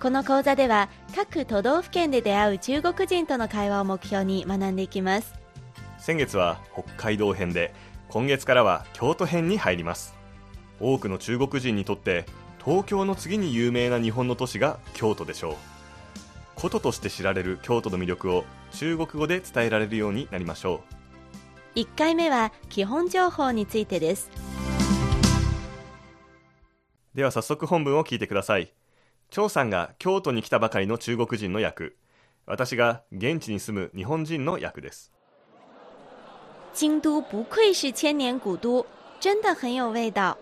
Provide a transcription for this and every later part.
この講座では各都道府県で出会う中国人との会話を目標に学んでいきます。先月は北海道編で今月からは京都編に入ります。多くの中国人にとって東京の次に有名な日本の都市が京都でしょう。古都として知られる京都の魅力を中国語で伝えられるようになりましょう。1回目は基本情報についてです。では早速本文を聞いてください張さんが京都に来たばかりの中国人の役。私が現地に住む日本人の役です。京都不愧是千年古都。真的很有味道。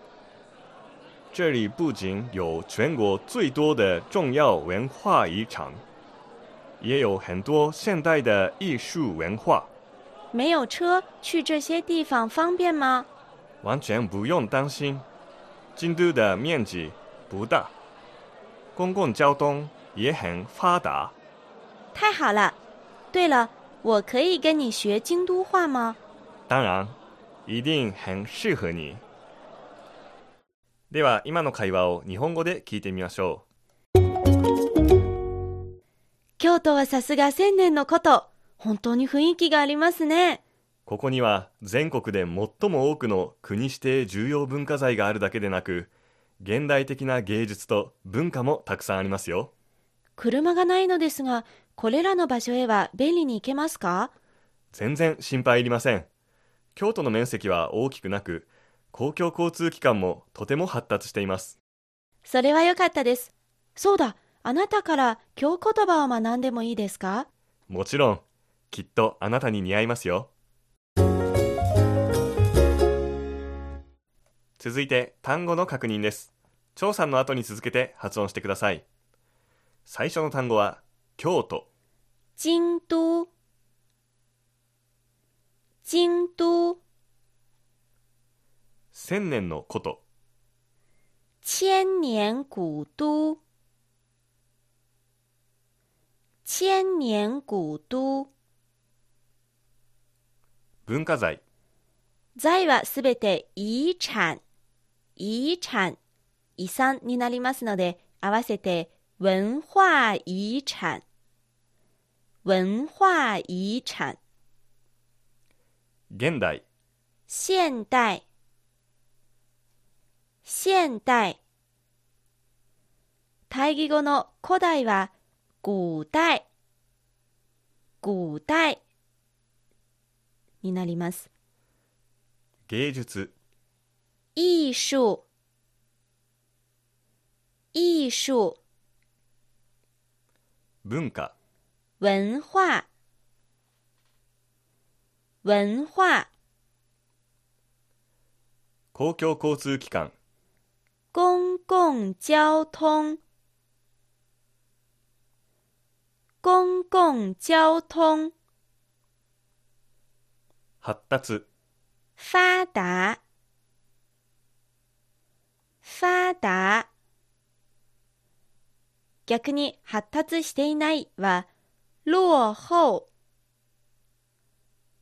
这里不仅有全国最多的重要文化遗产。也有很多现代的艺术文化。没有车去这些地方方便吗？完全不用担心。京都的面积不大公共交通也很发达。太好了！对了，我可以跟你学京都话吗？当然，一定很适合你。では今の会話を日本語で聞いてみましょう。京都はさすが千年のこと。本当に雰囲気がありますね。ここには全国で最も多くの国指定重要文化財があるだけでなく、現代的な芸術と文化もたくさんありますよ。車がないのですがこれらの場所へは便利に行けますか？全然心配いりません。京都の面積は大きくなく公共交通機関もとても発達しています。それは良かったです。そうだあなたから京言葉を学んでもいいですか？もちろん。きっとあなたに似合いますよ。続いて単語の確認です。張さんの後に続けて発音してください。最初の単語は京都。京都。京都。千年の古都。千年古都。千年古都。文化財。財はすべて遺產。遺產、遺産になりますので、合わせて文化遺產、文化遺產。現代、現代、現代。対義語の古代は古代、古代。になります。芸術、艺术，艺术，文化，文化，文化。公共交通機関，公共交通，公共交通。発達，发达。发達逆に発達していないは落後。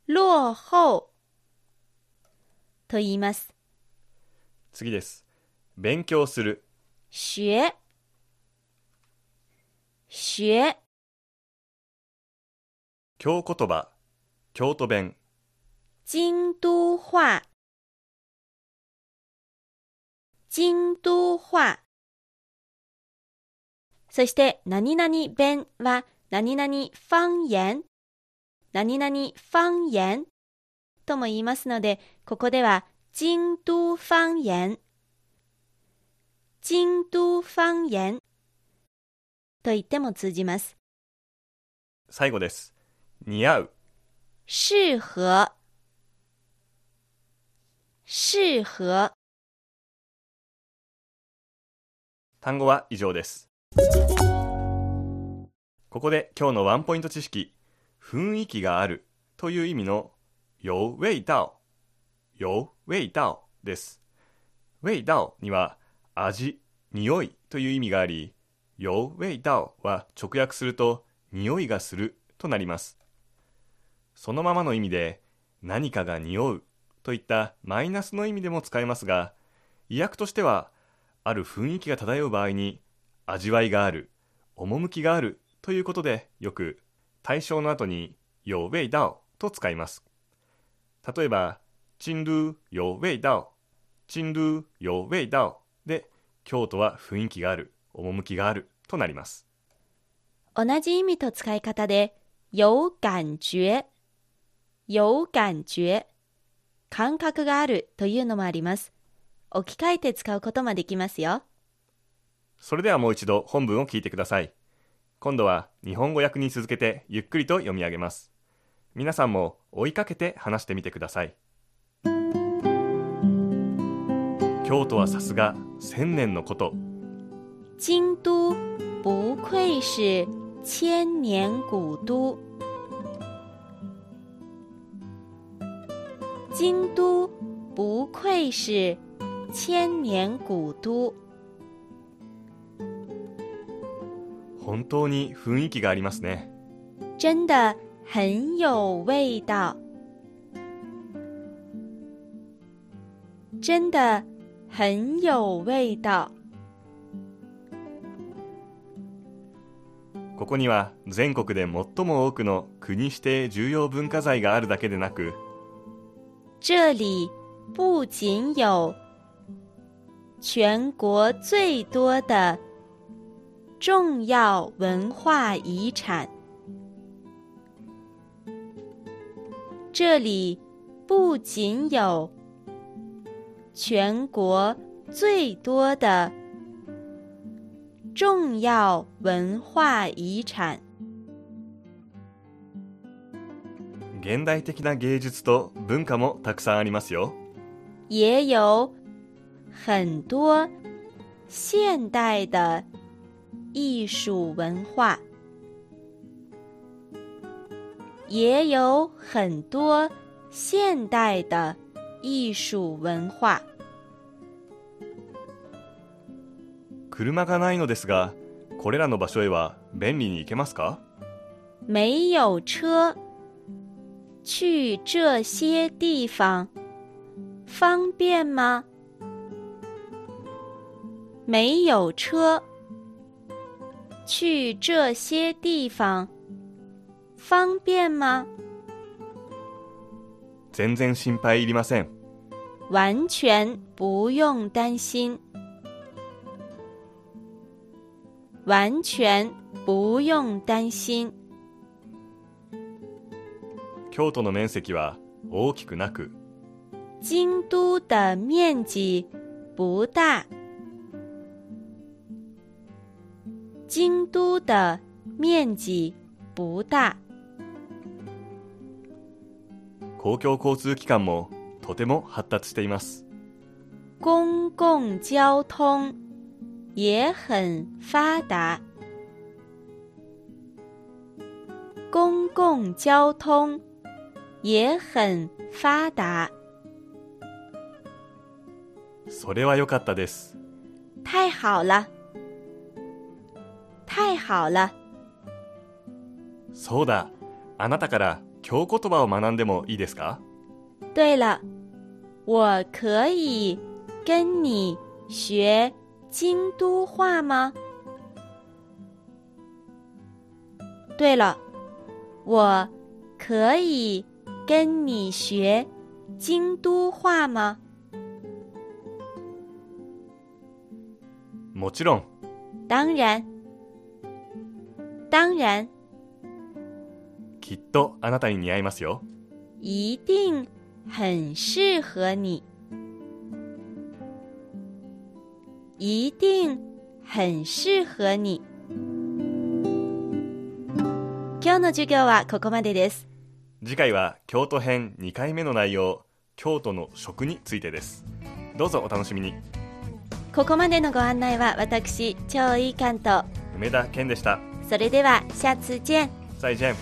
落後。と言います。次です。勉強する。学学京言葉。京都弁。京都話。京都話。そして、何々弁は、何々方言、何々方言とも言いますので、ここでは、京都方言、京都方言と言っても通じます。最後です。似合う。适合。適合。単語は以上です。ここで今日のワンポイント知識。雰囲気があるという意味の有味道、有味道です。味道には味、匂いという意味があり、有味道は直訳すると匂いがするとなります。そのままの意味で何かが匂うといったマイナスの意味でも使えますが、意訳としてはある雰囲気が漂う場合に味わいがある、趣があるということでよく対象の後に有味道と使います。例えば、京都有味道、京都有味道で京都は雰囲気がある、趣があるとなります。同じ意味と使い方で、有感觉、有感觉、感覚があるというのもあります。置き換えて使うこともできますよ。それではもう一度本文を聞いてください。今度は日本語訳に続けてゆっくりと読み上げます。皆さんも追いかけて話してみてください。京都はさすが千年のこと。京都不愧是千年古都。京都不愧是千年古都。本当に雰囲気がありますね。真的很有味道。真的很有味道。ここには全国で最も多くの国指定重要文化財があるだけでなく、这里不仅有全国最多的重要文化遗产，这里不仅有全国最多的重要文化遗产。現代的な芸術と文化もたくさんありますよ。也有很多现代的艺术文化，也有很多现代的艺术文化。車がないのですが、これらの場所へは便利に行けますか？没有车，去这些地方方便吗？没有车，去这些地方方便吗？全然心配いりません。完全不用担心，完全不用担心。京都の面積は大きくなく、京都的面积不大，京都的面积不大，公共交通機関もとても発達しています。公共交通也很发达，公共交通也很发达。それは良かったです。太好了，太好了！そうだ、あなたから京言葉を学んでもいいですか？对了，我可以跟你学京都话吗？对了，我可以跟你学京都话吗？もちろん、当然，当然，きっとあなたに似合いますよ。一定很适合你，一定很适合你。今日の授業はここまでです。次回は京都編2回目の内容、京都の食についてです。どうぞお楽しみに。ここまでのご案内は私、超いい関東。梅田健でした。それでは下次见。再见。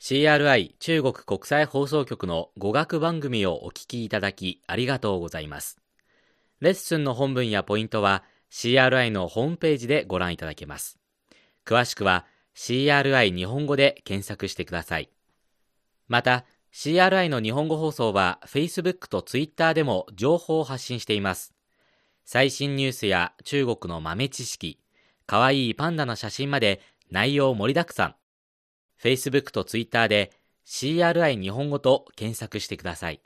CRI 中国国際放送局の語学番組をお聞きいただきありがとうございます。レッスンの本文やポイントは CRI のホームページでご覧いただけます。詳しくは CRI 日本語で検索してください。また、CRI の日本語放送は Facebook と Twitter でも情報を発信しています。最新ニュースや中国の豆知識、かわいいパンダの写真まで内容盛りだくさん。Facebook と Twitter で CRI 日本語と検索してください。